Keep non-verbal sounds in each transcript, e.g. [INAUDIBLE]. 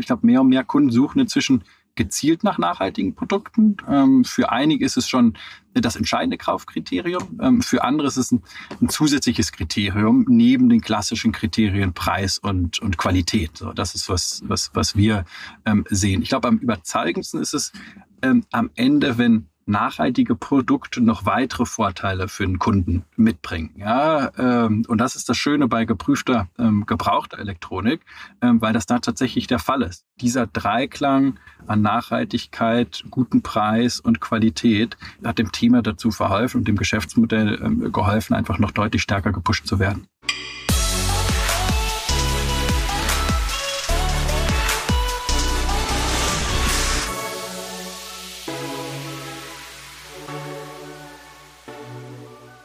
Ich glaube, mehr und mehr Kunden suchen inzwischen gezielt nach nachhaltigen Produkten. Ähm, für einige ist es schon das entscheidende Kaufkriterium. Ähm, für andere ist es ein, ein, zusätzliches Kriterium neben den klassischen Kriterien Preis und, und Qualität. So, das ist was, was, was wir ähm, sehen. Ich glaube, am überzeugendsten ist es ähm, am Ende, wenn nachhaltige Produkte noch weitere Vorteile für den Kunden mitbringen. Ja, ähm, und das ist das Schöne bei geprüfter, ähm, gebrauchter Elektronik, ähm, weil das da tatsächlich der Fall ist. Dieser Dreiklang an Nachhaltigkeit, guten Preis und Qualität hat dem Thema dazu verholfen und dem Geschäftsmodell ähm, geholfen, einfach noch deutlich stärker gepusht zu werden.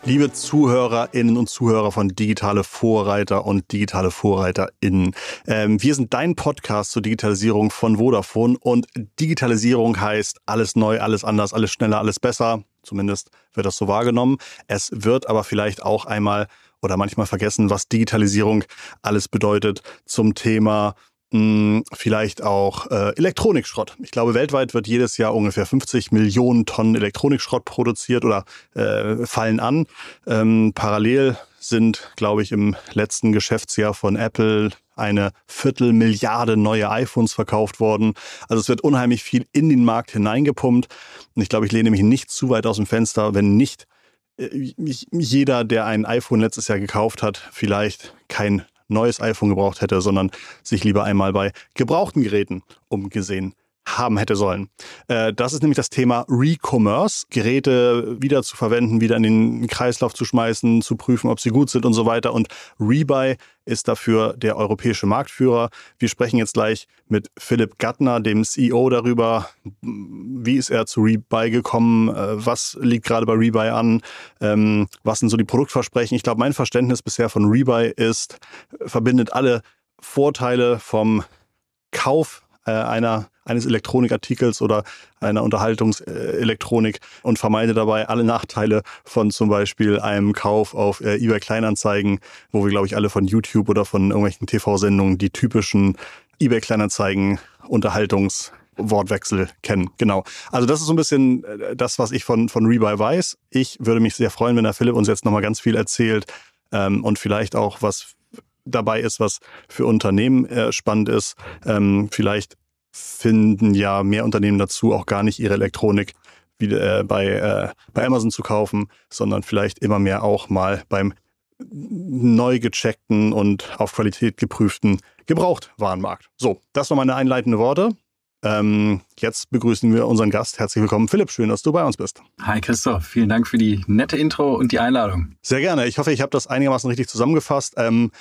Liebe Zuhörerinnen und Zuhörer von Digitale Vorreiter und Digitale VorreiterInnen. Ähm, wir sind dein Podcast zur Digitalisierung von Vodafone und Digitalisierung heißt alles neu, alles anders, alles schneller, alles besser. Zumindest wird das so wahrgenommen. Es wird aber vielleicht auch einmal oder manchmal vergessen, was Digitalisierung alles bedeutet zum Thema hm, vielleicht auch äh, Elektronikschrott. Ich glaube, weltweit wird jedes Jahr ungefähr 50 Millionen Tonnen Elektronikschrott produziert oder äh, fallen an. Ähm, parallel sind, glaube ich, im letzten Geschäftsjahr von Apple eine Viertelmilliarde neue iPhones verkauft worden. Also es wird unheimlich viel in den Markt hineingepumpt. Und ich glaube, ich lehne mich nicht zu weit aus dem Fenster, wenn nicht äh, jeder, der ein iPhone letztes Jahr gekauft hat, vielleicht kein neues iPhone gebraucht hätte, sondern sich lieber einmal bei gebrauchten Geräten umgesehen haben hätte sollen. Äh, das ist nämlich das Thema Recommerce, Geräte wieder zu verwenden, wieder in den Kreislauf zu schmeißen, zu prüfen, ob sie gut sind und so weiter. Und Rebuy ist dafür der europäische Marktführer. Wir sprechen jetzt gleich mit Philipp Gattner, dem CEO, darüber, wie ist er zu Rebuy gekommen, äh, was liegt gerade bei Rebuy an, ähm, was sind so die Produktversprechen. Ich glaube, mein Verständnis bisher von Rebuy ist, verbindet alle Vorteile vom Kauf äh, einer, eines Elektronikartikels oder einer Unterhaltungselektronik und vermeide dabei alle Nachteile von zum Beispiel einem Kauf auf äh, eBay Kleinanzeigen, wo wir, glaube ich, alle von YouTube oder von irgendwelchen TV-Sendungen die typischen eBay Kleinanzeigen Unterhaltungs Wortwechsel kennen. Genau. Also das ist so ein bisschen äh, das, was ich von, von Rebuy weiß. Ich würde mich sehr freuen, wenn der Philipp uns jetzt nochmal ganz viel erzählt ähm, und vielleicht auch was dabei ist, was für Unternehmen äh, spannend ist. Ähm, vielleicht finden ja mehr Unternehmen dazu, auch gar nicht ihre Elektronik wieder äh, bei, äh, bei Amazon zu kaufen, sondern vielleicht immer mehr auch mal beim neu gecheckten und auf Qualität geprüften Gebrauchtwarenmarkt. So, das waren meine einleitenden Worte. Ähm, jetzt begrüßen wir unseren Gast. Herzlich willkommen, Philipp. Schön, dass du bei uns bist. Hi Christoph, vielen Dank für die nette Intro und die Einladung. Sehr gerne. Ich hoffe, ich habe das einigermaßen richtig zusammengefasst. Ähm,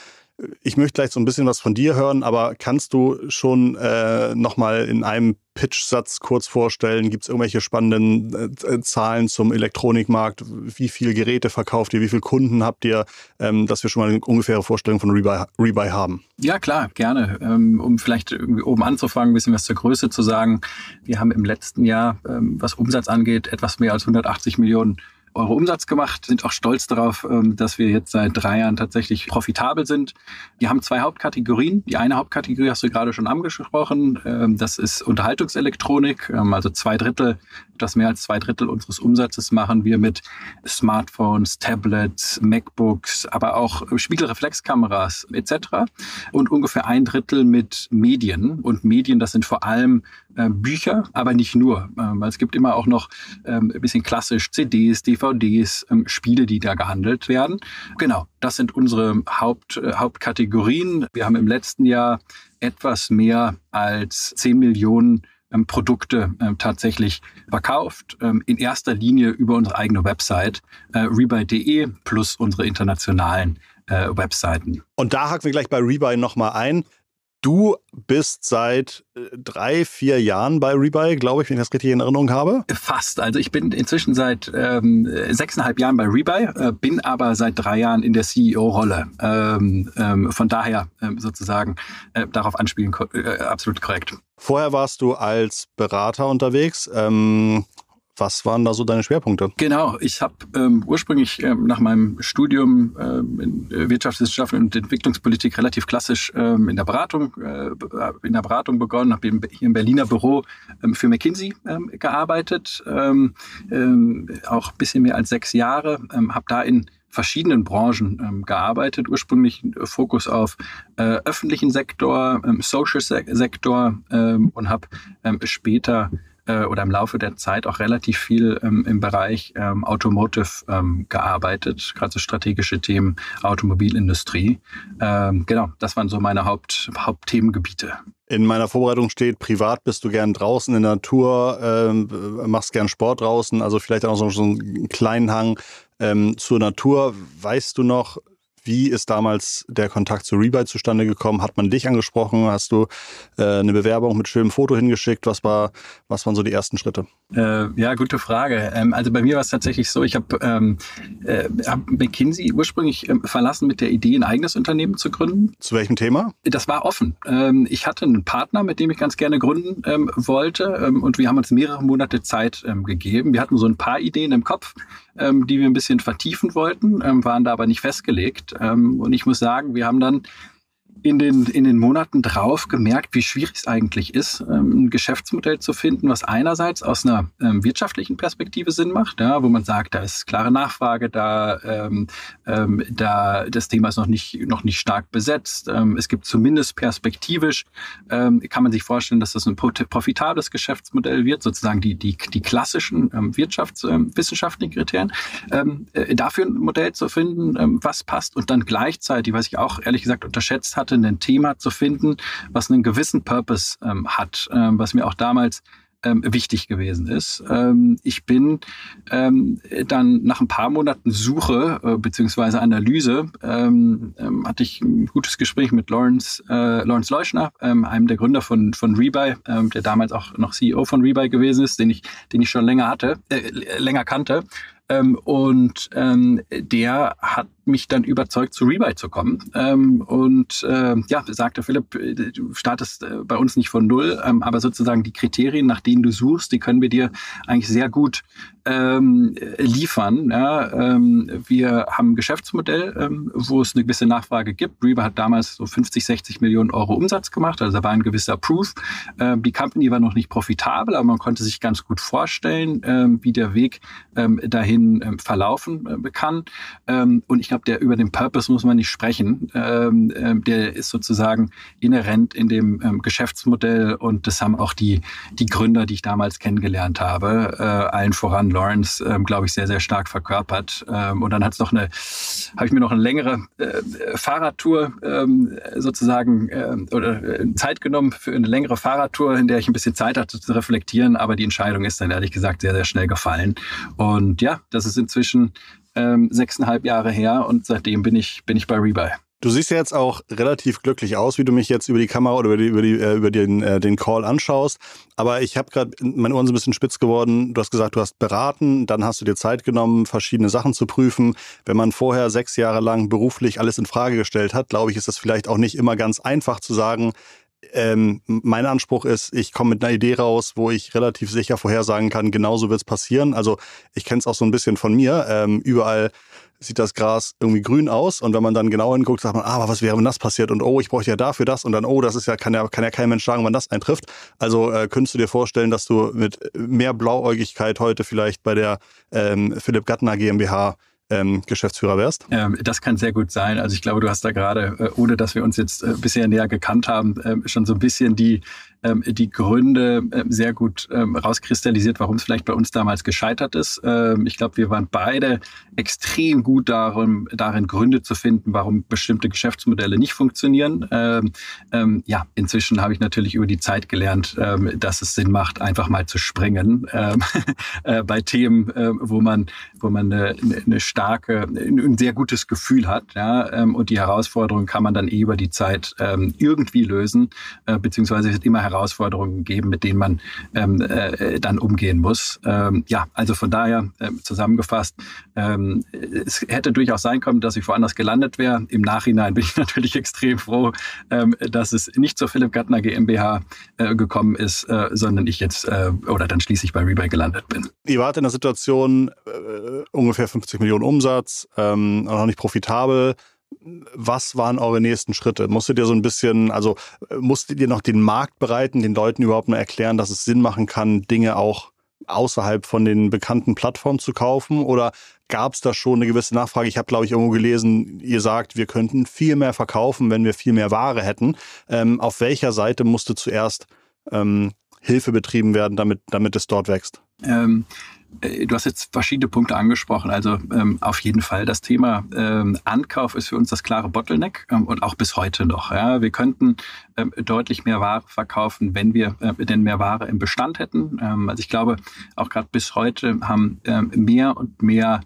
ich möchte gleich so ein bisschen was von dir hören, aber kannst du schon äh, nochmal in einem Pitch-Satz kurz vorstellen? Gibt es irgendwelche spannenden äh, Zahlen zum Elektronikmarkt? Wie viele Geräte verkauft ihr? Wie viele Kunden habt ihr? Ähm, dass wir schon mal eine ungefähre Vorstellung von Rebuy, Rebuy haben. Ja, klar, gerne. Ähm, um vielleicht irgendwie oben anzufangen, ein bisschen was zur Größe zu sagen. Wir haben im letzten Jahr, ähm, was Umsatz angeht, etwas mehr als 180 Millionen Euro Umsatz gemacht, sind auch stolz darauf, ähm, dass wir jetzt seit drei Jahren tatsächlich profitabel sind. Wir haben zwei Hauptkategorien. Die eine Hauptkategorie hast du gerade schon angesprochen. Ähm, das ist Unterhaltungselektronik. Ähm, also zwei Drittel, etwas mehr als zwei Drittel unseres Umsatzes machen wir mit Smartphones, Tablets, MacBooks, aber auch Spiegelreflexkameras etc. Und ungefähr ein Drittel mit Medien. Und Medien, das sind vor allem äh, Bücher, aber nicht nur. Es gibt immer auch noch ein bisschen klassisch CDs, DVDs, DVDs, ähm, Spiele, die da gehandelt werden. Genau, das sind unsere Haupt, äh, Hauptkategorien. Wir haben im letzten Jahr etwas mehr als 10 Millionen ähm, Produkte ähm, tatsächlich verkauft. Ähm, in erster Linie über unsere eigene Website äh, rebuy.de plus unsere internationalen äh, Webseiten. Und da haken wir gleich bei Rebuy nochmal ein. Du bist seit äh, drei, vier Jahren bei Rebuy, glaube ich, wenn ich das richtig in Erinnerung habe. Fast. Also ich bin inzwischen seit ähm, sechseinhalb Jahren bei Rebuy, äh, bin aber seit drei Jahren in der CEO-Rolle. Ähm, ähm, von daher ähm, sozusagen äh, darauf anspielen, äh, absolut korrekt. Vorher warst du als Berater unterwegs. Ähm, Was waren da so deine Schwerpunkte? Genau, ich habe ähm, ursprünglich ähm, nach meinem Studium ähm, in Wirtschaftswissenschaften und Entwicklungspolitik relativ klassisch ähm, in der Beratung äh, in der Beratung begonnen, habe hier im Berliner Büro ähm, für McKinsey ähm, gearbeitet, ähm, ähm, auch bisschen mehr als sechs Jahre, ähm, habe da in verschiedenen Branchen ähm, gearbeitet. Ursprünglich Fokus auf äh, öffentlichen Sektor, ähm, Social Sektor ähm, und habe ähm, später äh, oder im Laufe der Zeit auch relativ viel ähm, im Bereich ähm, Automotive ähm, gearbeitet, gerade so strategische Themen, Automobilindustrie. Ähm, genau, das waren so meine Haupt, Hauptthemengebiete. In meiner Vorbereitung steht, privat bist du gern draußen in der Natur, ähm, machst gern Sport draußen, also vielleicht auch so, so einen kleinen Hang ähm, zur Natur. Weißt du noch, wie ist damals der Kontakt zu Rebuy zustande gekommen? Hat man dich angesprochen? Hast du äh, eine Bewerbung mit schönem Foto hingeschickt? Was, war, was waren so die ersten Schritte? Äh, ja, gute Frage. Ähm, also bei mir war es tatsächlich so, ich habe ähm, äh, hab McKinsey ursprünglich ähm, verlassen mit der Idee, ein eigenes Unternehmen zu gründen. Zu welchem Thema? Das war offen. Ähm, ich hatte einen Partner, mit dem ich ganz gerne gründen ähm, wollte ähm, und wir haben uns mehrere Monate Zeit gegeben. Wir hatten so ein paar Ideen im Kopf, die wir ein bisschen vertiefen wollten, waren da aber nicht festgelegt. Ähm, und ich muss sagen, wir haben dann in den, in den Monaten drauf gemerkt, wie schwierig es eigentlich ist, ähm, ein Geschäftsmodell zu finden, was einerseits aus einer ähm, wirtschaftlichen Perspektive Sinn macht, ja, wo man sagt, da ist klare Nachfrage, da, ähm, ähm, da das Thema ist noch nicht, noch nicht stark besetzt. Es gibt zumindest perspektivisch, ähm, kann man sich vorstellen, dass das ein profitables Geschäftsmodell wird, sozusagen die, die, die klassischen wirtschaftswissenschaftlichen Kriterien. Ähm, äh, dafür ein Modell zu finden, was passt und dann gleichzeitig, was ich auch ehrlich gesagt unterschätzt hatte, ein Thema zu finden, was einen gewissen Purpose ähm, hat, ähm, was mir auch damals ähm, wichtig gewesen ist. Ähm, ich bin ähm, dann nach ein paar Monaten Suche äh, beziehungsweise Analyse ähm, ähm, hatte ich ein gutes Gespräch mit Lawrence, äh, Lawrence Leuschner, ähm, einem der Gründer von, von Rebuy, der damals auch noch CEO von Rebuy gewesen ist, den ich, den ich schon länger hatte, äh, länger kannte. Ähm, und ähm, der hat mich dann überzeugt, zu Rebuy zu kommen. Ähm, und äh, ja, sagte Philipp, du startest äh, bei uns nicht von null, ähm, aber sozusagen die Kriterien, nach denen du suchst, die können wir dir eigentlich sehr gut ähm, liefern. Ja, ähm, wir haben ein Geschäftsmodell, ähm, wo es eine gewisse Nachfrage gibt. Rebuy hat damals so 50, 60 Millionen Euro Umsatz gemacht, also da war ein gewisser Proof. Ähm, die Company war noch nicht profitabel, aber man konnte sich ganz gut vorstellen, ähm, wie der Weg ähm, dahin dahin ähm, verlaufen äh, kann. Ähm, und ich glaube, der über den Purpose muss man nicht sprechen. Ähm, ähm, der ist sozusagen inhärent in dem ähm, Geschäftsmodell und das haben auch die, die Gründer, die ich damals kennengelernt habe, äh, allen voran Lawrence, ähm, glaube ich, sehr, sehr stark verkörpert. Ähm, und dann hat es noch eine, habe ich mir noch eine längere äh, Fahrradtour sozusagen äh, oder äh, Zeit genommen für eine längere Fahrradtour, in der ich ein bisschen Zeit hatte zu reflektieren, aber die Entscheidung ist dann ehrlich gesagt sehr, sehr schnell gefallen. Und ja, das ist inzwischen ähm, sechseinhalb Jahre her und seitdem bin ich, bin ich bei Rebuy. Du siehst ja jetzt auch relativ glücklich aus, wie du mich jetzt über die Kamera oder über, die, über, die, äh, über den, äh, den Call anschaust. Aber ich habe gerade, meine Ohren sind ein bisschen spitz geworden. Du hast gesagt, du hast beraten, dann hast du dir Zeit genommen, verschiedene Sachen zu prüfen. Wenn man vorher sechs Jahre lang beruflich alles in Frage gestellt hat, glaube ich, ist das vielleicht auch nicht immer ganz einfach zu sagen, ähm, mein Anspruch ist, ich komme mit einer Idee raus, wo ich relativ sicher vorhersagen kann, genauso wird es passieren. Also ich kenne es auch so ein bisschen von mir. Ähm, überall sieht das Gras irgendwie grün aus und wenn man dann genau hinguckt, sagt man, ah, aber was wäre, wenn das passiert und oh, ich bräuchte ja dafür das und dann, oh, das ist ja, kann ja, kann ja kein Mensch sagen, wann das eintrifft. Also äh, könntest du dir vorstellen, dass du mit mehr Blauäugigkeit heute vielleicht bei der ähm, Philipp Gattner GmbH ähm, Geschäftsführer wärst? Ähm, das kann sehr gut sein. Also ich glaube, du hast da gerade, äh, ohne dass wir uns jetzt äh, bisher näher gekannt haben, äh, schon so ein bisschen die die Gründe ähm, sehr gut ähm, rauskristallisiert, warum es vielleicht bei uns damals gescheitert ist. Ähm, ich glaube, wir waren beide extrem gut darin, darin, Gründe zu finden, warum bestimmte Geschäftsmodelle nicht funktionieren. Ähm, ähm, ja, inzwischen habe ich natürlich über die Zeit gelernt, dass es Sinn macht, einfach mal zu springen [LAUGHS] äh, bei Themen, wo man, wo man eine, eine starke, ein sehr gutes Gefühl hat. Ja, und die Herausforderung kann man dann eh über die Zeit irgendwie lösen, äh, beziehungsweise immer heraus Herausforderungen geben, mit denen man ähm, äh, dann umgehen muss. Ähm, ja, also von daher äh, zusammengefasst, ähm, es hätte durchaus sein können, dass ich woanders gelandet wäre. Im Nachhinein bin ich [LAUGHS] natürlich extrem froh, ähm, dass es nicht zur Philipp Gattner GmbH äh, gekommen ist, äh, sondern ich jetzt äh, oder dann schließlich bei Rebay gelandet bin. Ihr wart in der Situation äh, ungefähr 50 Millionen Umsatz, ähm, noch nicht profitabel was waren eure nächsten Schritte? Musstet ihr so ein bisschen, also musstet ihr noch den Markt bereiten, den Leuten überhaupt nur erklären, dass es Sinn machen kann, Dinge auch außerhalb von den bekannten Plattformen zu kaufen? Oder gab es da schon eine gewisse Nachfrage? Ich habe, glaube ich, irgendwo gelesen, ihr sagt, wir könnten viel mehr verkaufen, wenn wir viel mehr Ware hätten. Ähm, auf welcher Seite musste zuerst ähm, Hilfe betrieben werden, damit, damit es dort wächst? Ähm, äh, du hast jetzt verschiedene Punkte angesprochen. Also ähm, auf jeden Fall das Thema ähm, Ankauf ist für uns das klare Bottleneck ähm, und auch bis heute noch. Ja. Wir könnten ähm, deutlich mehr Ware verkaufen, wenn wir äh, denn mehr Ware im Bestand hätten. Ähm, also ich glaube, auch gerade bis heute haben ähm, mehr und mehr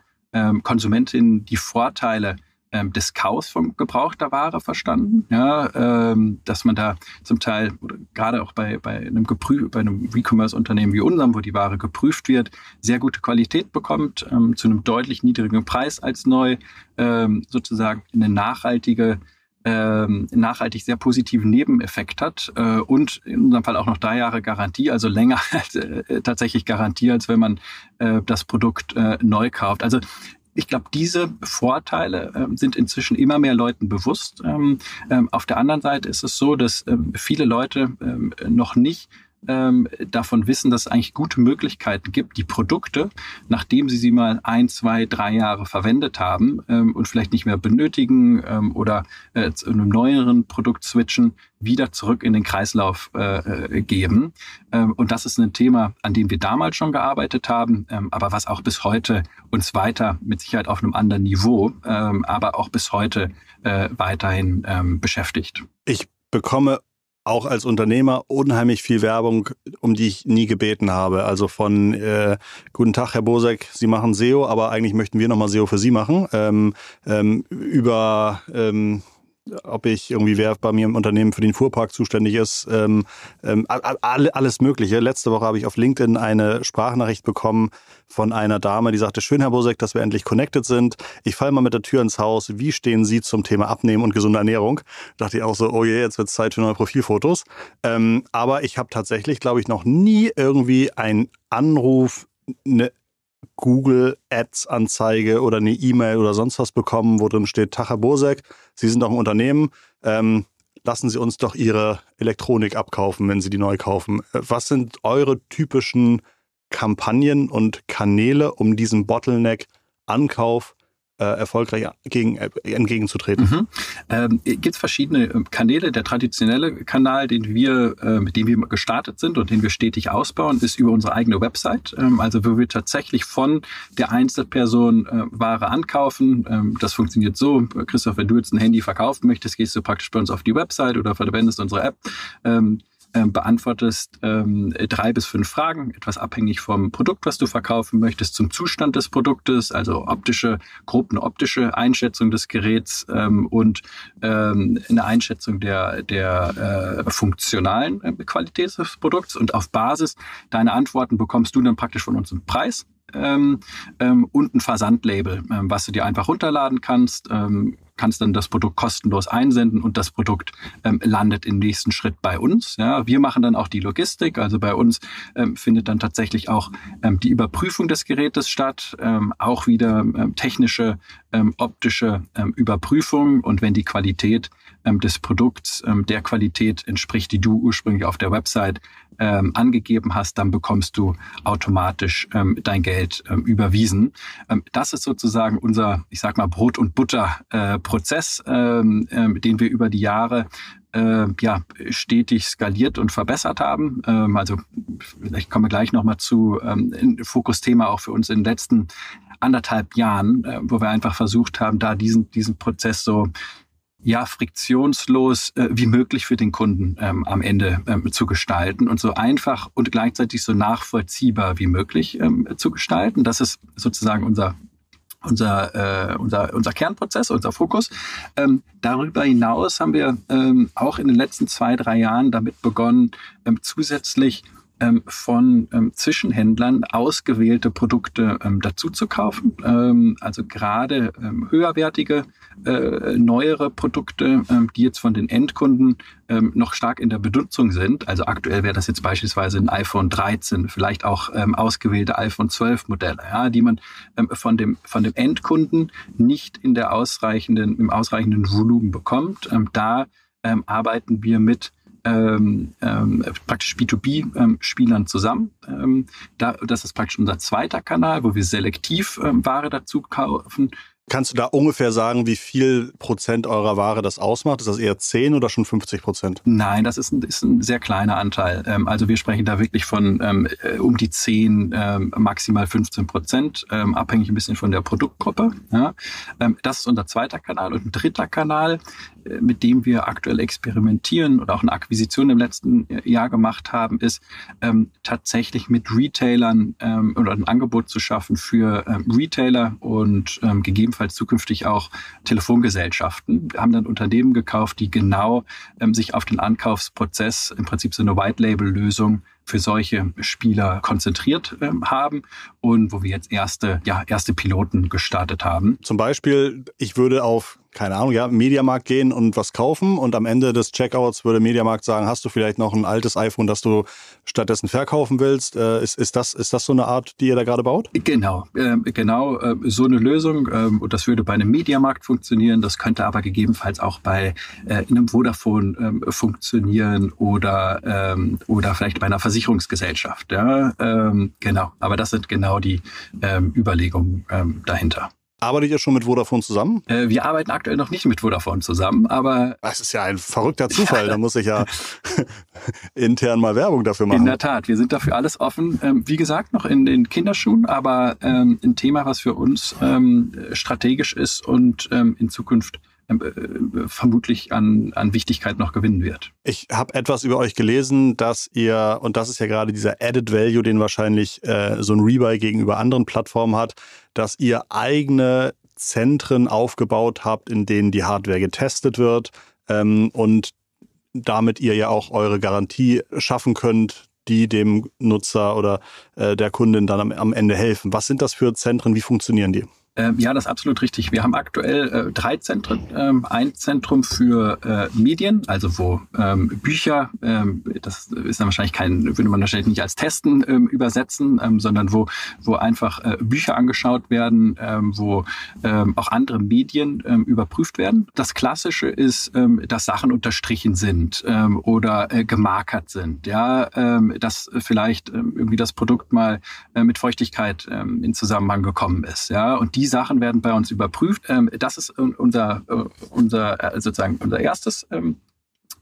Konsumentinnen die Vorteile ähm, des Kaufs von gebrauchter Ware verstanden, ja, ähm, dass man da zum Teil gerade auch bei, bei einem einem E-Commerce-Unternehmen wie unserem, wo die Ware geprüft wird, sehr gute Qualität bekommt ähm, zu einem deutlich niedrigeren Preis als neu, ähm, sozusagen eine nachhaltige ähm, nachhaltig sehr positiven Nebeneffekt hat äh, und in unserem Fall auch noch drei Jahre Garantie, also länger [LAUGHS] äh, tatsächlich Garantie, als wenn man äh, das Produkt äh, neu kauft. Also ich glaube, diese Vorteile ähm, sind inzwischen immer mehr Leuten bewusst. Ähm, ähm, auf der anderen Seite ist es so, dass ähm, viele Leute ähm, noch nicht ähm, davon wissen, dass es eigentlich gute Möglichkeiten gibt, die Produkte, nachdem sie sie mal ein, zwei, drei Jahre verwendet haben ähm, und vielleicht nicht mehr benötigen ähm, oder äh, zu einem neueren Produkt switchen, wieder zurück in den Kreislauf äh, äh, geben. Ähm, und das ist ein Thema, an dem wir damals schon gearbeitet haben, ähm, aber was auch bis heute uns weiter, mit Sicherheit auf einem anderen Niveau, ähm, aber auch bis heute äh, weiterhin beschäftigt. Ich bekomme auch als Unternehmer unheimlich viel Werbung, um die ich nie gebeten habe. Also von äh, Guten Tag, Herr Bosek, Sie machen SEO, aber eigentlich möchten wir nochmal SEO für Sie machen. Ähm, ähm, über ähm, ob ich irgendwie wer bei mir im Unternehmen für den Fuhrpark zuständig ist, ähm, ähm, alles Mögliche. Letzte Woche habe ich auf LinkedIn eine Sprachnachricht bekommen von einer Dame, die sagte, schön, Herr Bosek, dass wir endlich connected sind. Ich falle mal mit der Tür ins Haus. Wie stehen Sie zum Thema Abnehmen und gesunde Ernährung? Da dachte ich auch so, oh je, jetzt wird es Zeit für neue Profilfotos. Ähm, aber ich habe tatsächlich, glaube ich, noch nie irgendwie einen Anruf, eine Google Ads Anzeige oder eine E-Mail oder sonst was bekommen, wo drin steht, Tacha Bosek, Sie sind doch ein Unternehmen, ähm, lassen Sie uns doch Ihre Elektronik abkaufen, wenn Sie die neu kaufen. Äh, was sind eure typischen Kampagnen und Kanäle, um diesen Bottleneck Ankauf erfolgreich gegen, äh, entgegenzutreten? Mhm. Ähm, Gibt es verschiedene äh, Kanäle. Der traditionelle Kanal, den wir, äh, mit dem wir gestartet sind und den wir stetig ausbauen, ist über unsere eigene Website. Ähm, also wo wir tatsächlich von der Einzelperson äh, Ware ankaufen. Ähm, das funktioniert so. Christoph, wenn du jetzt ein Handy verkaufen möchtest, gehst du praktisch bei uns auf die Website oder verwendest unsere App. Ähm, ähm, beantwortest ähm, drei bis fünf Fragen, etwas abhängig vom Produkt, was du verkaufen möchtest, zum Zustand des Produktes, also optische, grob eine optische Einschätzung des Geräts ähm, und ähm, eine Einschätzung der, der äh, funktionalen äh, Qualität des Produkts. Und auf Basis deiner Antworten bekommst du dann praktisch von uns einen Preis. Ähm, ähm, und ein Versandlabel, ähm, was du dir einfach runterladen kannst. Ähm, kannst dann das Produkt kostenlos einsenden und das Produkt ähm, landet im nächsten Schritt bei uns. Ja, wir machen dann auch die Logistik. Also bei uns ähm, findet dann tatsächlich auch die Überprüfung des Gerätes statt, auch wieder technische, optische Überprüfung. Und wenn die Qualität des Produkts ähm, der Qualität entspricht, die du ursprünglich auf der Website ähm, angegeben hast, dann bekommst du automatisch ähm, dein Geld ähm, überwiesen. Ähm, das ist sozusagen unser, ich sag mal, Brot- und Butter-Prozess, äh, ähm, ähm, den wir über die Jahre ja, stetig skaliert und verbessert haben. Ähm, also vielleicht kommen wir gleich nochmal zu ähm, Fokusthema auch für uns in den letzten anderthalb Jahren, äh, wo wir einfach versucht haben, da diesen, diesen Prozess so ja friktionslos äh, wie möglich für den Kunden ähm, am Ende ähm, zu gestalten und so einfach und gleichzeitig so nachvollziehbar wie möglich ähm, zu gestalten. Das ist sozusagen unser unser, äh, unser, unser Kernprozess, unser Fokus. Ähm, darüber hinaus haben wir ähm, auch in den letzten zwei, drei Jahren damit begonnen, ähm, zusätzlich ähm, von ähm, Zwischenhändlern ausgewählte Produkte ähm, dazu zu kaufen. Ähm, also gerade ähm, höherwertige, äh, neuere Produkte, ähm, die jetzt von den Endkunden ähm, noch stark in der Benutzung sind. Also aktuell wäre das jetzt beispielsweise ein iPhone 13, vielleicht auch ähm, ausgewählte iPhone 12 Modelle, ja, die man ähm, von dem von dem Endkunden nicht in der ausreichenden im ausreichenden Volumen bekommt. Ähm, da ähm, arbeiten wir mit ähm, ähm, praktisch B2B-Spielern ähm, zusammen. Ähm, da, das ist praktisch unser zweiter Kanal, wo wir selektiv ähm, Ware dazu kaufen. Kannst du da ungefähr sagen, wie viel Prozent eurer Ware das ausmacht? Ist das eher 10 oder schon 50 Prozent? Nein, das ist ein, ist ein sehr kleiner Anteil. Ähm, also wir sprechen da wirklich von ähm, äh, um die 10, ähm, maximal 15 Prozent, ähm, abhängig ein bisschen von der Produktgruppe. Ja. Ähm, das ist unser zweiter Kanal. Und ein dritter Kanal, äh, mit dem wir aktuell experimentieren oder auch eine Akquisition im letzten Jahr gemacht haben, ist ähm, tatsächlich mit Retailern oder ein Angebot zu schaffen für Retailer und ähm, gegebenenfalls gegebenenfalls zukünftig auch Telefongesellschaften. Haben dann Unternehmen gekauft, die genau ähm, sich auf den Ankaufsprozess, im Prinzip so eine White-Label-Lösung für solche Spieler konzentriert ähm, haben und wo wir jetzt erste, ja, erste Piloten gestartet haben. Zum Beispiel, ich würde auf keine Ahnung, ja, Mediamarkt gehen und was kaufen und am Ende des Checkouts würde Mediamarkt sagen, hast du vielleicht noch ein altes iPhone, das du stattdessen verkaufen willst? Äh, ist, ist, das, ist das so eine Art, die ihr da gerade baut? Genau, äh, genau äh, so eine Lösung ähm, und das würde bei einem Mediamarkt funktionieren, das könnte aber gegebenenfalls auch bei äh, einem Vodafone ähm, funktionieren oder, ähm, oder vielleicht bei einer Versicherungsgesellschaft. Ja? Genau, aber das sind genau die Überlegungen dahinter. Arbeitet ihr schon mit Vodafone zusammen? Äh, wir arbeiten aktuell noch nicht mit Vodafone zusammen, aber. Das ist ja ein verrückter Zufall. da muss ich ja [LAUGHS] intern mal Werbung dafür machen. In der Tat, wir sind dafür alles offen. Ähm, wie gesagt, noch in den Kinderschuhen, aber ähm, ein Thema, was für uns ähm, strategisch ist und ähm, in Zukunft vermutlich an, an Wichtigkeit noch gewinnen wird. Ich habe etwas über euch gelesen, dass ihr, und das ist ja gerade dieser Added Value, den wahrscheinlich äh, so ein Rebuy gegenüber anderen Plattformen hat, dass ihr eigene Zentren aufgebaut habt, in denen die Hardware getestet wird ähm, und damit ihr ja auch eure Garantie schaffen könnt, die dem Nutzer oder äh, der Kundin dann am, am Ende helfen. Was sind das für Zentren? Wie funktionieren die? Ähm, ja, das ist absolut richtig. Wir haben aktuell äh, drei Zentren. Ähm, ein Zentrum für äh, Medien, also wo ähm, Bücher, ähm, das ist dann wahrscheinlich kein, würde man wahrscheinlich nicht als Testen ähm, übersetzen, ähm, sondern wo, wo einfach äh, Bücher angeschaut werden, wo auch andere Medien überprüft werden. Das Klassische ist, dass Sachen unterstrichen sind oder äh, gemarkert sind. Ja, dass vielleicht irgendwie das Produkt mal äh, mit Feuchtigkeit in Zusammenhang gekommen ist. Ja, und die Sachen werden bei uns überprüft. Ähm, das ist unser, äh, unser äh, sozusagen unser erstes ähm,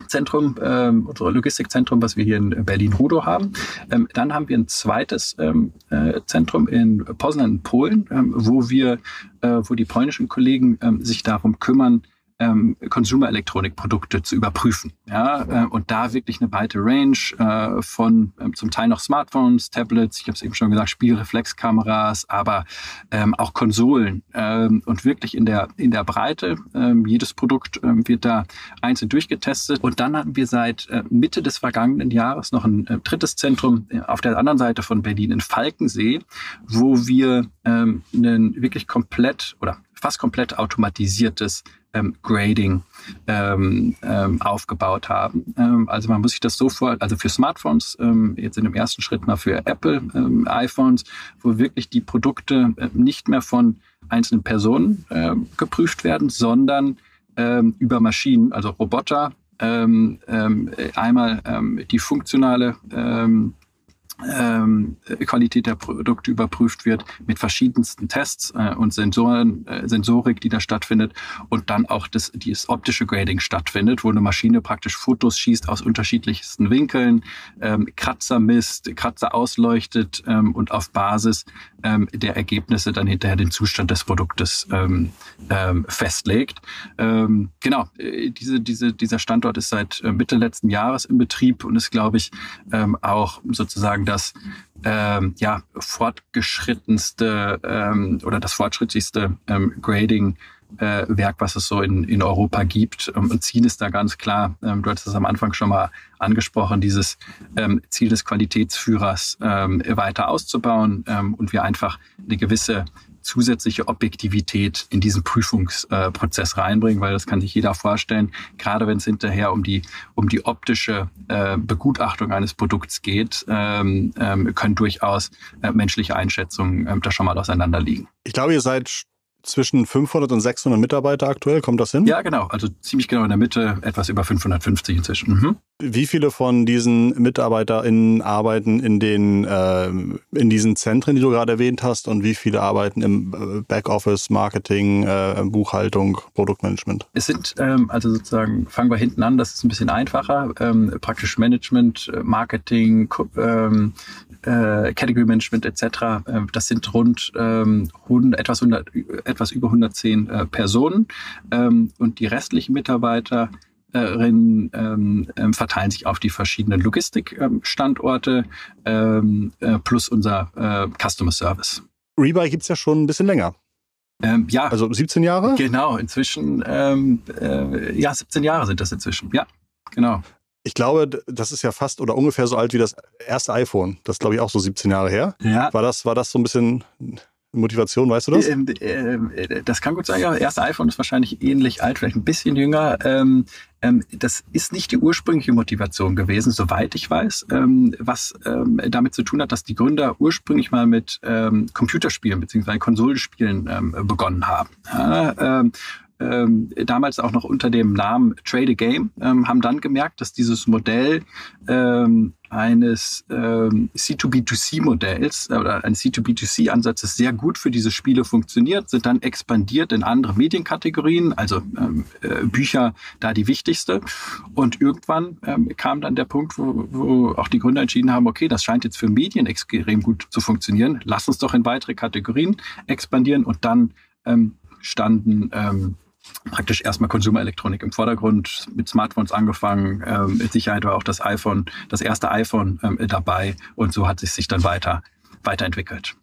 Zentrum, ähm, unser Logistikzentrum, was wir hier in Berlin-Rudo haben. Ähm, dann haben wir ein zweites ähm, äh, Zentrum in Poznan Polen, ähm, wo wir, äh, wo die polnischen Kollegen ähm, sich darum kümmern, ähm, Consumer-Elektronik-Produkte zu überprüfen. Ja, äh, und da wirklich eine weite Range äh, von ähm, zum Teil noch Smartphones, Tablets, ich habe es eben schon gesagt, Spielreflexkameras, aber ähm, auch Konsolen ähm, und wirklich in der in der Breite. Ähm, jedes Produkt ähm, wird da einzeln durchgetestet. Und dann hatten wir seit äh, Mitte des vergangenen Jahres noch ein äh, drittes Zentrum äh, auf der anderen Seite von Berlin in Falkensee, wo wir ähm, einen wirklich komplett oder fast komplett automatisiertes ähm, Grading ähm, ähm, aufgebaut haben. Ähm, also man muss sich das so vor, also für Smartphones, ähm, jetzt in dem ersten Schritt mal für Apple ähm, iPhones, wo wirklich die Produkte äh, nicht mehr von einzelnen Personen äh, geprüft werden, sondern über Maschinen, also Roboter, einmal die funktionale ähm, Qualität der Produkte überprüft wird mit verschiedensten Tests äh, und Sensoren, äh, Sensorik, die da stattfindet und dann auch das, das optische Grading stattfindet, wo eine Maschine praktisch Fotos schießt aus unterschiedlichsten Winkeln, ähm, Kratzer misst, Kratzer ausleuchtet ähm, und auf Basis ähm, der Ergebnisse dann hinterher den Zustand des Produktes ähm, ähm, festlegt. Genau, äh, diese, diese, dieser Standort ist seit äh, Mitte letzten Jahres in Betrieb und ist, glaube ich, auch sozusagen das ähm, ja, fortgeschrittenste ähm, oder das fortschrittlichste ähm, Grading äh, Werk, was es so in, in Europa gibt. Ähm, Ziel ist da ganz klar, ähm, du hattest es am Anfang schon mal angesprochen, dieses ähm, Ziel des Qualitätsführers ähm, weiter auszubauen ähm, und wir einfach eine gewisse zusätzliche Objektivität in diesen Prüfungsprozess reinbringen, weil das kann sich jeder vorstellen, gerade wenn es hinterher um die, um die optische äh, Begutachtung eines Produkts geht, ähm, ähm, können durchaus äh, menschliche Einschätzungen äh, da schon mal auseinanderliegen. Ich glaube, ihr seid zwischen 500 und 600 Mitarbeiter aktuell. Kommt das hin? Ja, genau. Also ziemlich genau in der Mitte, etwas über 550 inzwischen. Mhm. Wie viele von diesen MitarbeiterInnen arbeiten in den äh, in diesen Zentren, die du gerade erwähnt hast, und wie viele arbeiten im äh, Backoffice, Marketing, äh, Buchhaltung, Produktmanagement? Es sind ähm, also sozusagen fangen wir hinten an. Das ist ein bisschen einfacher. Ähm, praktisch Management, äh, Marketing, ähm, äh, Category Management etc. Äh, das sind rund ähm, 100, etwas, 100, etwas über 110 äh, Personen ähm, und die restlichen Mitarbeiter ähm, ähm, verteilen sich auf die verschiedenen Logistikstandorte ähm, äh, plus unser äh, Customer Service. Rebuy gibt es ja schon ein bisschen länger. Ähm, ja. Also 17 Jahre? Genau, inzwischen, ähm, äh, ja, 17 Jahre sind das inzwischen. Ja, genau. Ich glaube, das ist ja fast oder ungefähr so alt wie das erste iPhone. Das ist, glaube ich, auch so 17 Jahre her. Ja. War das, war das so ein bisschen Motivation, weißt du das? Ähm, äh, das kann gut sein, ja. Das erste iPhone ist wahrscheinlich ähnlich alt, vielleicht ein bisschen jünger. Ähm, ähm, das ist nicht die ursprüngliche Motivation gewesen, soweit ich weiß, ähm, was ähm, damit zu tun hat, dass die Gründer ursprünglich mal mit ähm, Computerspielen bzw. Konsolenspielen begonnen haben. Ja, ähm, damals auch noch unter dem Namen Trade a Game, ähm, haben dann gemerkt, dass dieses Modell ähm, eines ähm, C2B2C-Modells äh, oder eines C2B2C-Ansatzes sehr gut für diese Spiele funktioniert, sind dann expandiert in andere Medienkategorien, also ähm, äh, Bücher da die wichtigste. Und irgendwann ähm, kam dann der Punkt, wo, wo auch die Gründer entschieden haben, okay, das scheint jetzt für Medien extrem gut zu funktionieren, lass uns doch in weitere Kategorien expandieren und dann ähm, standen ähm, praktisch erstmal Konsumerelektronik im Vordergrund, mit Smartphones angefangen. Ähm, mit Sicherheit war auch das iPhone, das erste iPhone ähm, dabei und so hat es sich dann weiter weiterentwickelt.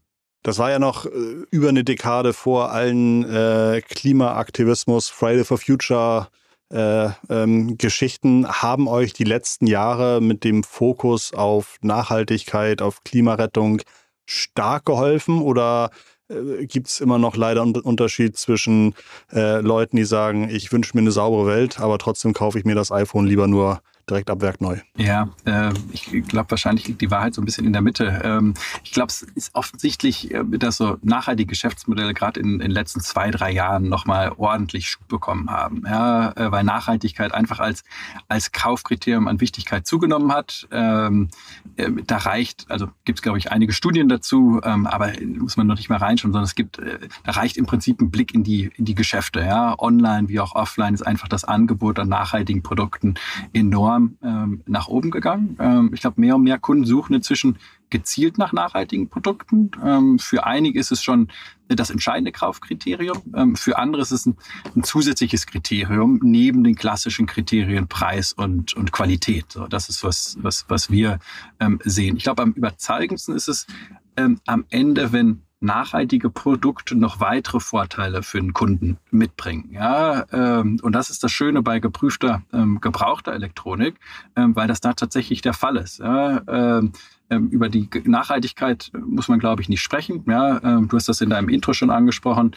Das war ja noch äh, über eine Dekade vor allen äh, Klimaaktivismus, Friday for Future äh, ähm, Geschichten. Haben euch die letzten Jahre mit dem Fokus auf Nachhaltigkeit, auf Klimarettung stark geholfen oder äh, gibt es immer noch leider einen Unterschied zwischen äh, Leuten, die sagen, ich wünsche mir eine saubere Welt, aber trotzdem kaufe ich mir das iPhone lieber nur direkt ab Werk neu. Ja, äh, ich glaube, wahrscheinlich liegt die Wahrheit so ein bisschen in der Mitte. Ähm, ich glaube, es ist offensichtlich, äh, dass so nachhaltige Geschäftsmodelle gerade in, den letzten zwei, drei Jahren nochmal ordentlich Schub bekommen haben. Ja, äh, weil Nachhaltigkeit einfach als, als Kaufkriterium an Wichtigkeit zugenommen hat. Ähm, äh, da reicht, also gibt es, glaube ich, einige Studien dazu, ähm, aber muss man noch nicht mal reinschauen, sondern es gibt, äh, da reicht im Prinzip ein Blick in die, in die Geschäfte. Ja, online wie auch offline ist einfach das Angebot an nachhaltigen Produkten enorm enorm ähm, nach oben gegangen. Ähm, ich glaube, mehr und mehr Kunden suchen inzwischen gezielt nach nachhaltigen Produkten. Ähm, für einige ist es schon das entscheidende Kaufkriterium. Ähm, für andere ist es ein, ein, zusätzliches Kriterium neben den klassischen Kriterien Preis und, und Qualität. So, das ist was, was, was wir ähm, sehen. Ich glaube, am überzeugendsten ist es ähm, am Ende, wenn nachhaltige Produkte noch weitere Vorteile für den Kunden mitbringen. Ja, ähm, und das ist das Schöne bei geprüfter, ähm, gebrauchter Elektronik, ähm, weil das da tatsächlich der Fall ist. Ja, ähm, ähm, über die Nachhaltigkeit muss man, glaube ich, nicht sprechen. Ja, ähm, du hast das in deinem Intro schon angesprochen.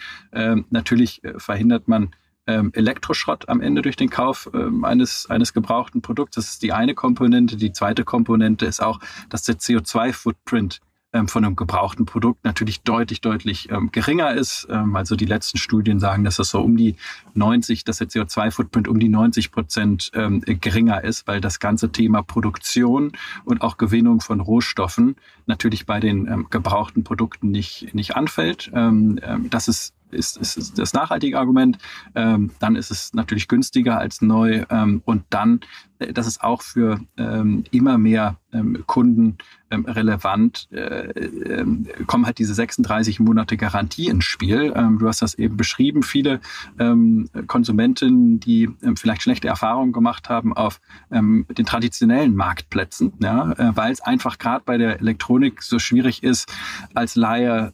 natürlich äh, verhindert man Elektroschrott am Ende durch den Kauf eines, eines gebrauchten Produkts. Das ist die eine Komponente. Die zweite Komponente ist auch, dass der CO2-Footprint ähm, von einem gebrauchten Produkt natürlich deutlich, deutlich ähm, geringer ist. Ähm, also die letzten Studien sagen, dass das so um die 90, dass der CO2-Footprint um die 90 Prozent ähm, geringer ist, weil das ganze Thema Produktion und auch Gewinnung von Rohstoffen natürlich bei den ähm, gebrauchten Produkten nicht, nicht anfällt. Ähm, das ist ist, ist das nachhaltige Argument. Ähm, dann ist es natürlich günstiger als neu. Ähm, und dann, äh, das ist auch für ähm, immer mehr ähm, Kunden ähm, relevant, äh, äh, kommen halt diese 36 Monate Garantie ins Spiel. Ähm, du hast das eben beschrieben. Viele ähm, Konsumenten, die ähm, vielleicht schlechte Erfahrungen gemacht haben auf den traditionellen Marktplätzen, ja, äh, weil es einfach gerade bei der Elektronik so schwierig ist, als Laie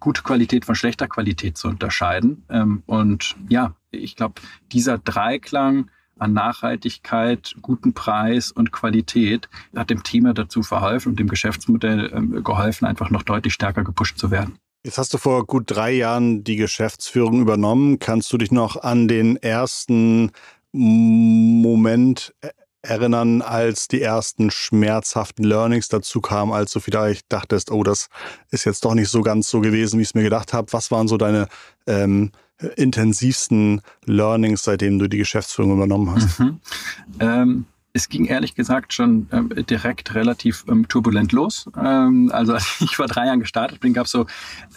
gute Qualität von schlechter Qualität zu unterscheiden. Und ja, ich glaube, dieser Dreiklang an Nachhaltigkeit, guten Preis und Qualität hat dem Thema dazu verholfen und dem Geschäftsmodell ähm, geholfen, einfach noch deutlich stärker gepusht zu werden. Jetzt hast du vor gut drei Jahren die Geschäftsführung übernommen. Kannst du dich noch an den ersten Moment erinnern, als die ersten schmerzhaften Learnings dazu kamen, als du vielleicht dachtest, oh, das ist jetzt doch nicht so ganz so gewesen, wie ich es mir gedacht habe. Was waren so deine ähm, intensivsten Learnings, seitdem du die Geschäftsführung übernommen hast? Mhm. Ähm, es ging ehrlich gesagt schon ähm, direkt relativ ähm, turbulent los. Ähm, also [LAUGHS] als ich vor drei Jahren gestartet bin, gab es so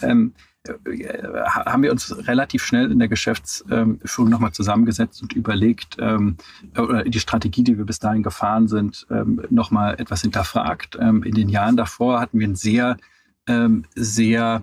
ähm, äh, haben wir uns relativ schnell in der Geschäftsführung nochmal zusammengesetzt und überlegt, ähm, oder die Strategie, die wir bis dahin gefahren sind, ähm, nochmal etwas hinterfragt. Ähm, in den Jahren davor hatten wir ein sehr, ähm, sehr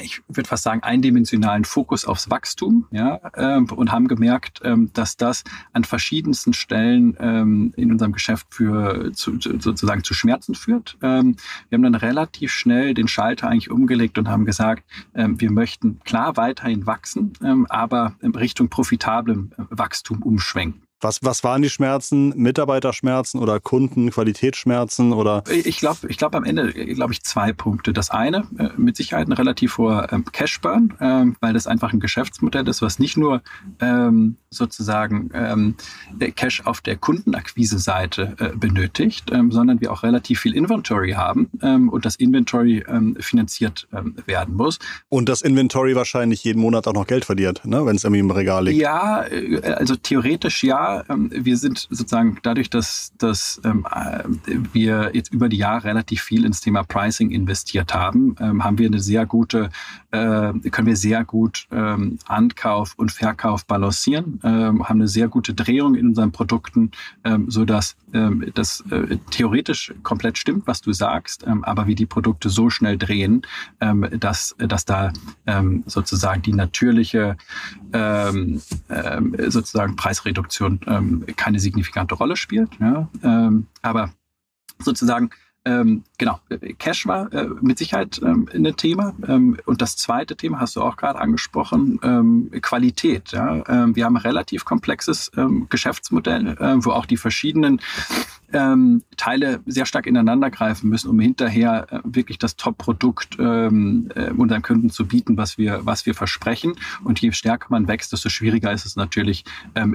ich würde fast sagen, eindimensionalen Fokus aufs Wachstum ja, äh, und haben gemerkt, ähm, dass das an verschiedensten Stellen ähm, in unserem Geschäft für zu, zu, sozusagen zu Schmerzen führt. Ähm, wir haben dann relativ schnell den Schalter eigentlich umgelegt und haben gesagt, ähm, wir möchten klar weiterhin wachsen, ähm, aber in Richtung profitablem Wachstum umschwenken. Was, was waren die Schmerzen? Mitarbeiterschmerzen oder Kundenqualitätsschmerzen oder? Ich glaube, ich glaube am Ende, glaube ich, zwei Punkte. Das eine, äh, mit Sicherheit ein relativ hoher ähm, Cashburn, ähm, weil das einfach ein Geschäftsmodell ist, was nicht nur ähm, sozusagen ähm, Cash auf der Kundenakquise-Seite äh, benötigt, ähm, sondern wir auch relativ viel Inventory haben ähm, und das Inventory ähm, finanziert werden muss. Und das Inventory wahrscheinlich jeden Monat auch noch Geld verdient, ne? wenn es irgendwie im Regal liegt. Ja, äh, also theoretisch ja. Ähm, wir sind sozusagen dadurch, dass, dass ähm, äh, wir jetzt über die Jahre relativ viel ins Thema Pricing investiert haben, ähm, haben wir eine sehr gute, äh, können wir sehr gut ähm, Ankauf und Verkauf balancieren, ähm, haben eine sehr gute Drehung in unseren Produkten, ähm, so dass ähm, das äh, theoretisch komplett stimmt, was du sagst, aber wie die Produkte so schnell drehen, dass, dass da sozusagen die natürliche sozusagen Preisreduktion ähm, keine signifikante Rolle spielt. Ja? Ähm, aber sozusagen ähm, genau, Cash war äh, mit Sicherheit ähm, ein Thema. Ähm, und das zweite Thema hast du auch gerade angesprochen, ähm, Qualität. Ja? Ähm, wir haben ein relativ komplexes ähm, Geschäftsmodell, äh, wo auch die verschiedenen Teile sehr stark ineinander greifen müssen, um hinterher äh, wirklich das Top-Produkt äh, unseren Kunden zu bieten, was wir, was wir versprechen. Und je stärker man wächst, desto schwieriger ist es natürlich,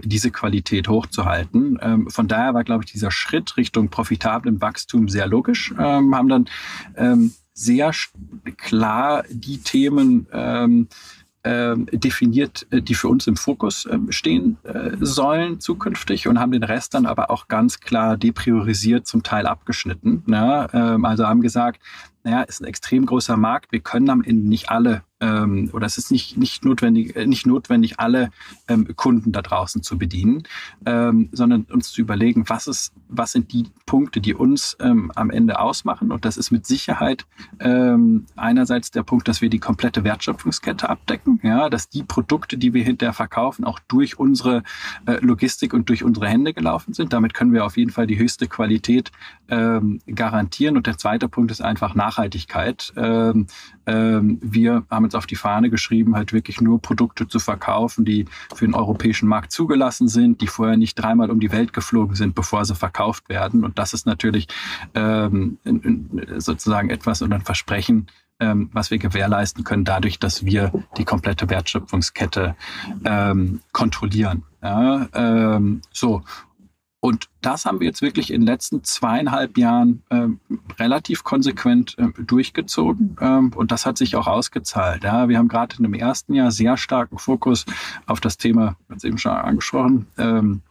diese Qualität hochzuhalten. Von daher war, glaube ich, dieser Schritt Richtung profitablem Wachstum sehr logisch. Ähm, haben dann ähm, sehr klar die Themen ähm, ähm, definiert, äh, die für uns im Fokus ähm, stehen äh, sollen zukünftig und haben den Rest dann aber auch ganz klar depriorisiert, zum Teil abgeschnitten. Ne? Ähm, also haben gesagt, naja, ist ein extrem großer Markt. Wir können am Ende nicht alle ähm, oder es ist nicht, nicht, notwendig, äh, nicht notwendig, alle ähm, Kunden da draußen zu bedienen, ähm, sondern uns zu überlegen, was, ist, was sind die Punkte, die uns ähm, am Ende ausmachen. Und das ist mit Sicherheit ähm, einerseits der Punkt, dass wir die komplette Wertschöpfungskette abdecken, ja, dass die Produkte, die wir hinterher verkaufen, auch durch unsere äh, Logistik und durch unsere Hände gelaufen sind. Damit können wir auf jeden Fall die höchste Qualität ähm, garantieren. Und der zweite Punkt ist einfach Nachhaltigkeit. Ähm, ähm, wir haben uns auf die Fahne geschrieben, halt wirklich nur Produkte zu verkaufen, die für den europäischen Markt zugelassen sind, die vorher nicht dreimal um die Welt geflogen sind, bevor sie verkauft werden. Und das ist natürlich ähm, sozusagen etwas und ein Versprechen, ähm, was wir gewährleisten können, dadurch, dass wir die komplette Wertschöpfungskette ähm, kontrollieren. Ja, ähm, so. Und das haben wir jetzt wirklich in den letzten zweieinhalb Jahren ähm, relativ konsequent ähm, durchgezogen. Ähm, und das hat sich auch ausgezahlt. Ja, wir haben gerade in dem ersten Jahr sehr starken Fokus auf das Thema, jetzt eben schon angesprochen, ähm,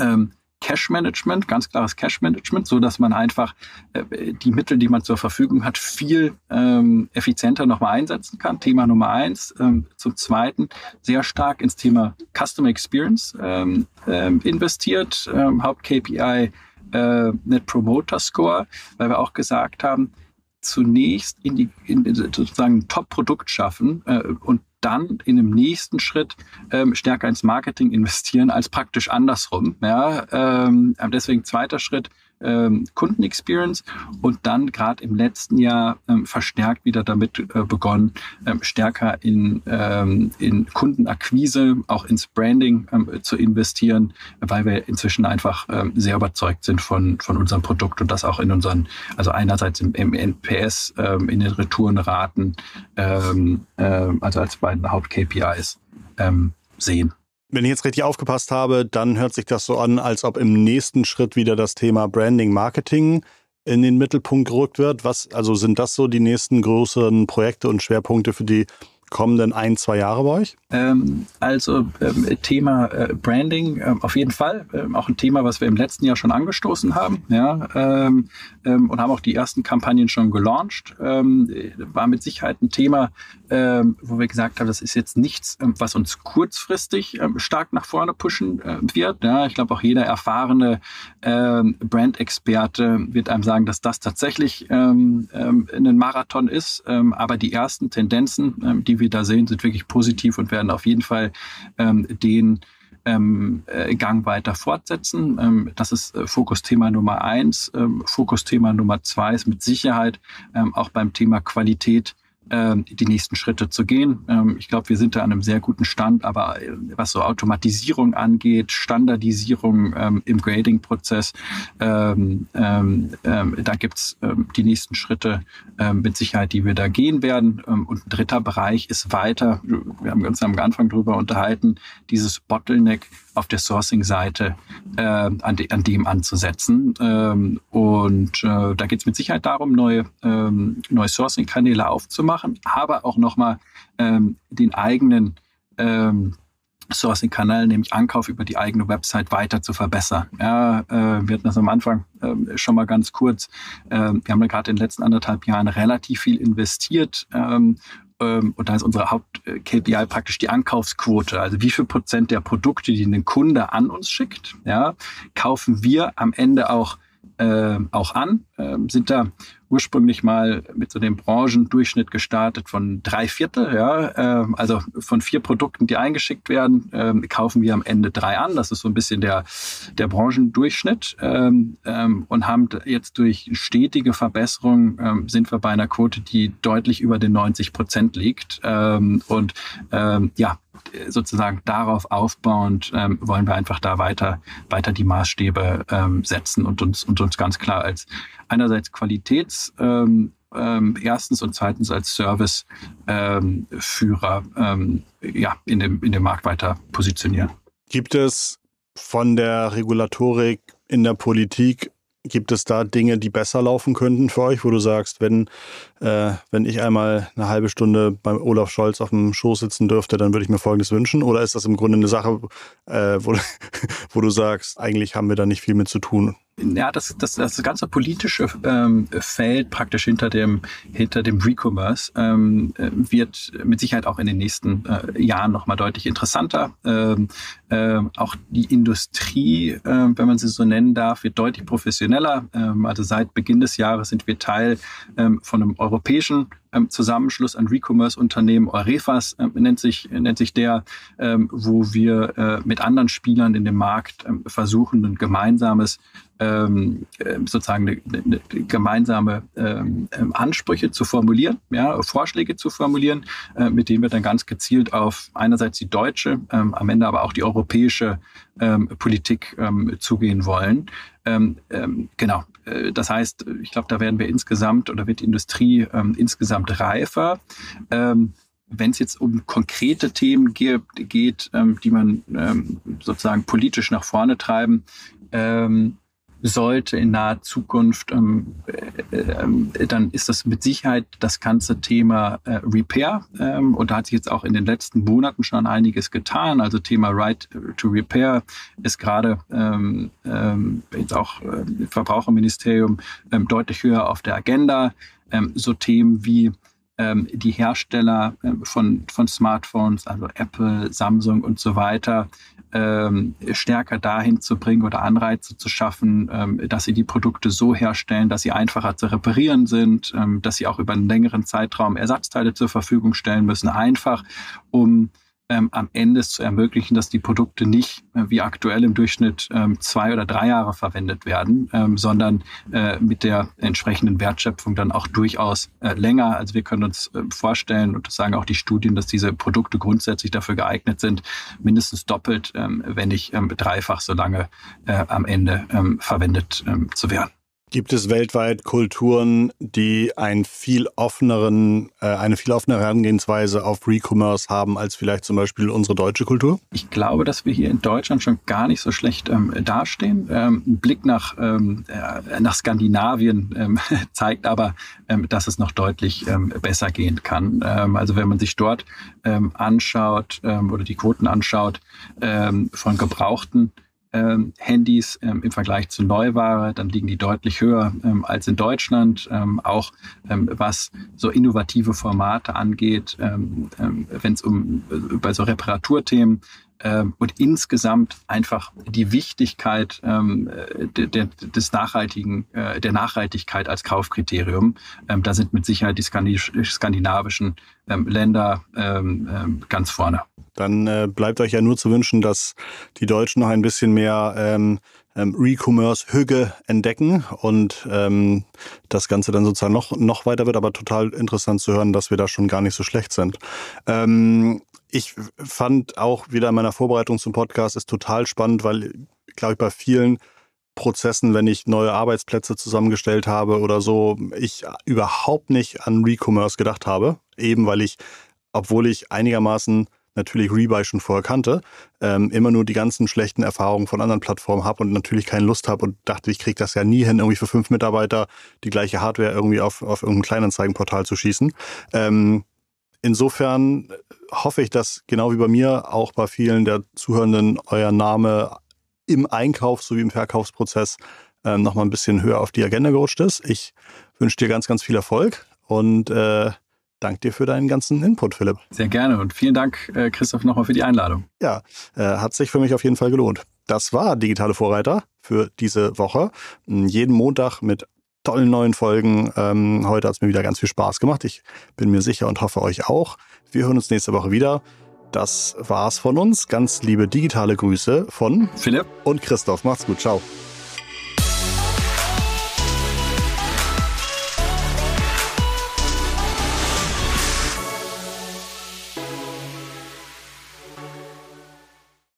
ähm, Cash Management, ganz klares Cash Management, so dass man einfach äh, die Mittel, die man zur Verfügung hat, viel ähm, effizienter nochmal einsetzen kann. Thema Nummer eins. Ähm, zum Zweiten sehr stark ins Thema Customer Experience ähm, ähm, investiert. Ähm, Haupt-KPI äh, Net Promoter Score, weil wir auch gesagt haben, zunächst in die in, sozusagen Top-Produkt schaffen äh, und dann in dem nächsten Schritt ähm, stärker ins Marketing investieren als praktisch andersrum. Ja, ähm, deswegen zweiter Schritt ähm, Kundenexperience und dann gerade im letzten Jahr ähm, verstärkt wieder damit äh, begonnen, ähm, stärker in, ähm, in Kundenakquise, auch ins Branding ähm, zu investieren, weil wir inzwischen einfach ähm, sehr überzeugt sind von, von unserem Produkt und das auch in unseren, also einerseits im, im NPS, ähm, in den Retourenraten, also als beiden Haupt-KPIs sehen. Wenn ich jetzt richtig aufgepasst habe, dann hört sich das so an, als ob im nächsten Schritt wieder das Thema Branding, Marketing in den Mittelpunkt gerückt wird. Was, also sind das so die nächsten größeren Projekte und Schwerpunkte für die kommenden ein, zwei Jahre bei euch? Ähm, also ähm, Thema äh, Branding ähm, auf jeden Fall. Ähm, auch ein Thema, was wir im letzten Jahr schon angestoßen haben. Ja, ähm, ähm, und haben auch die ersten Kampagnen schon gelauncht. war mit Sicherheit ein Thema, wo wir gesagt haben, das ist jetzt nichts, was uns kurzfristig stark nach vorne pushen äh, wird. Ja, ich glaube, auch jeder erfahrene Brand-Experte wird einem sagen, dass das tatsächlich ein Marathon ist. aber die ersten Tendenzen, die wir da sehen, sind wirklich positiv und werden auf jeden Fall ähm, den ähm, äh, Gang weiter fortsetzen. Ähm, das ist äh, Fokusthema Nummer eins. Ähm, Fokusthema Nummer zwei ist mit Sicherheit ähm, auch beim Thema Qualität die nächsten Schritte zu gehen. Ähm, ich glaube, wir sind da an einem sehr guten Stand, aber äh, was so Automatisierung angeht, Standardisierung ähm, im Grading-Prozess, ähm, ähm, ähm, da gibt's ähm, die nächsten Schritte ähm, mit Sicherheit, die wir da gehen werden. Ähm, und ein dritter Bereich ist weiter, wir haben uns am Anfang drüber unterhalten, dieses Bottleneck auf der Sourcing-Seite an, de, an, dem anzusetzen. Ähm, und äh, da geht es mit Sicherheit darum, neue, ähm, neue Sourcing-Kanäle aufzumachen, aber auch nochmal ähm, den eigenen ähm, Sourcing-Kanal, nämlich Ankauf über die eigene Website weiter zu verbessern. Ja, äh, wir hatten das am Anfang äh, schon mal ganz kurz. Äh, wir haben da gerade in den letzten anderthalb Jahren relativ viel investiert ähm, ähm, und da ist unsere Haupt-KPI praktisch die Ankaufsquote. Also wie viel Prozent der Produkte, die ein Kunde an uns schickt, ja, kaufen wir am Ende auch, äh, auch an, äh, sind da ursprünglich mal mit so dem Branchendurchschnitt gestartet von drei Viertel, ja, äh, also von vier Produkten, die eingeschickt werden, äh, kaufen wir am Ende drei an. Das ist so ein bisschen der, der Branchendurchschnitt. Ähm, ähm, und haben jetzt durch stetige Verbesserung ähm, sind wir bei einer Quote, die deutlich über den 90 Prozent liegt. Ähm, und ähm, ja, sozusagen darauf aufbauend ähm, wollen wir einfach da weiter, weiter die Maßstäbe ähm, setzen und uns, und uns ganz klar als einerseits Qualitäts, ähm, ähm, erstens und zweitens als Serviceführer ähm, ähm, ja, in, dem, in dem Markt weiter positionieren. Gibt es von der Regulatorik in der Politik Gibt es da Dinge, die besser laufen könnten für euch, wo du sagst, wenn, äh, wenn ich einmal eine halbe Stunde beim Olaf Scholz auf dem Schoß sitzen dürfte, dann würde ich mir Folgendes wünschen? Oder ist das im Grunde eine Sache, äh, wo, [LAUGHS] wo du sagst, eigentlich haben wir da nicht viel mit zu tun? Ja, das, das, das ganze politische ähm, Feld praktisch hinter dem, hinter dem Recommerce ähm, äh, wird mit Sicherheit auch in den nächsten äh, Jahren nochmal deutlich interessanter. Ähm, äh, auch die Industrie, äh, wenn man sie so nennen darf, wird deutlich professioneller. Ähm, also seit Beginn des Jahres sind wir Teil ähm, von einem europäischen Zusammenschluss an Recommerce-Unternehmen, Eurefas äh, nennt, sich, nennt sich der, ähm, wo wir äh, mit anderen Spielern in dem Markt ähm, versuchen, ein gemeinsames ähm, ähm sozusagen eine, eine gemeinsame ähm, ähm, Ansprüche zu formulieren, ja, Vorschläge zu formulieren, äh, mit denen wir dann ganz gezielt auf einerseits die deutsche, ähm, am Ende aber auch die europäische ähm, Politik ähm, zugehen wollen. Ähm, ähm, genau. Äh, das heißt, ich glaube, da werden wir insgesamt oder wird die Industrie ähm, insgesamt reifer. Ähm, wenn es jetzt um konkrete Themen geht, geht ähm, die man ähm, sozusagen politisch nach vorne treiben, ähm, sollte in naher Zukunft, ähm, äh, äh, dann ist das mit Sicherheit das ganze Thema äh, Repair. Ähm, und da hat sich jetzt auch in den letzten Monaten schon einiges getan. Also Thema Right to Repair ist gerade ähm, ähm, jetzt auch äh, im Verbraucherministerium ähm, deutlich höher auf der Agenda. Ähm, so Themen wie die Hersteller von, von Smartphones, also Apple, Samsung und so weiter, ähm, stärker dahin zu bringen oder Anreize zu schaffen, ähm, dass sie die Produkte so herstellen, dass sie einfacher zu reparieren sind, ähm, dass sie auch über einen längeren Zeitraum Ersatzteile zur Verfügung stellen müssen, einfach um ähm, am Ende zu ermöglichen, dass die Produkte nicht äh, wie aktuell im Durchschnitt ähm, zwei oder drei Jahre verwendet werden, ähm, sondern äh, mit der entsprechenden Wertschöpfung dann auch durchaus äh, länger. Also wir können uns äh, vorstellen, und das sagen auch die Studien, dass diese Produkte grundsätzlich dafür geeignet sind, mindestens doppelt, ähm, wenn nicht ähm, dreifach so lange äh, am Ende ähm, verwendet zu werden. Gibt es weltweit Kulturen, die einen viel offeneren, äh, eine viel offenere Herangehensweise auf Recommerce haben als vielleicht zum Beispiel unsere deutsche Kultur? Ich glaube, dass wir hier in Deutschland schon gar nicht so schlecht ähm, dastehen. Ähm, ein Blick nach, ähm, äh, nach Skandinavien ähm, [LAUGHS] zeigt aber, ähm, dass es noch deutlich ähm, besser gehen kann. also wenn man sich dort anschaut oder die Quoten anschaut von gebrauchten ähm, Handys ähm, im Vergleich zu Neuware, dann liegen die deutlich höher ähm, als in Deutschland. Ähm, auch ähm, was so innovative Formate angeht, ähm, wenn es um äh, bei so Reparaturthemen und insgesamt einfach die Wichtigkeit de, de, des nachhaltigen, äh, der Nachhaltigkeit als Kaufkriterium. da sind mit Sicherheit die skandinavischen Länder ganz vorne dann äh, bleibt euch ja nur zu wünschen, dass die Deutschen noch ein bisschen mehr ähm, ähm, Recommerce-Hüge entdecken und ähm, das Ganze dann sozusagen noch, noch weiter wird, aber total interessant zu hören, dass wir da schon gar nicht so schlecht sind. Ähm, ich fand auch wieder in meiner Vorbereitung zum Podcast ist total spannend, weil, glaube ich, bei vielen Prozessen, wenn ich neue Arbeitsplätze zusammengestellt habe oder so, ich überhaupt nicht an Recommerce gedacht habe. Eben weil ich, obwohl ich einigermaßen natürlich Rebuy schon vorher kannte, ähm, immer nur die ganzen schlechten Erfahrungen von anderen Plattformen habe und natürlich keine Lust habe und dachte, ich kriege das ja nie hin, irgendwie für fünf Mitarbeiter die gleiche Hardware irgendwie auf, auf irgendein Kleinanzeigenportal zu schießen. Ähm, insofern hoffe ich, dass genau wie bei mir auch bei vielen der Zuhörenden euer Name im Einkauf sowie im Verkaufsprozess ähm, nochmal ein bisschen höher auf die Agenda gerutscht ist. Ich wünsche dir ganz, ganz viel Erfolg und äh, Dank dir für deinen ganzen Input, Philipp. Sehr gerne und vielen Dank, äh, Christoph, nochmal für die Einladung. Ja, äh, hat sich für mich auf jeden Fall gelohnt. Das war Digitale Vorreiter für diese Woche. Hm, jeden Montag mit tollen neuen Folgen. Ähm, heute hat es mir wieder ganz viel Spaß gemacht. Ich bin mir sicher und hoffe euch auch. Wir hören uns nächste Woche wieder. Das war's von uns. Ganz liebe digitale Grüße von Philipp und Christoph. Macht's gut. Ciao.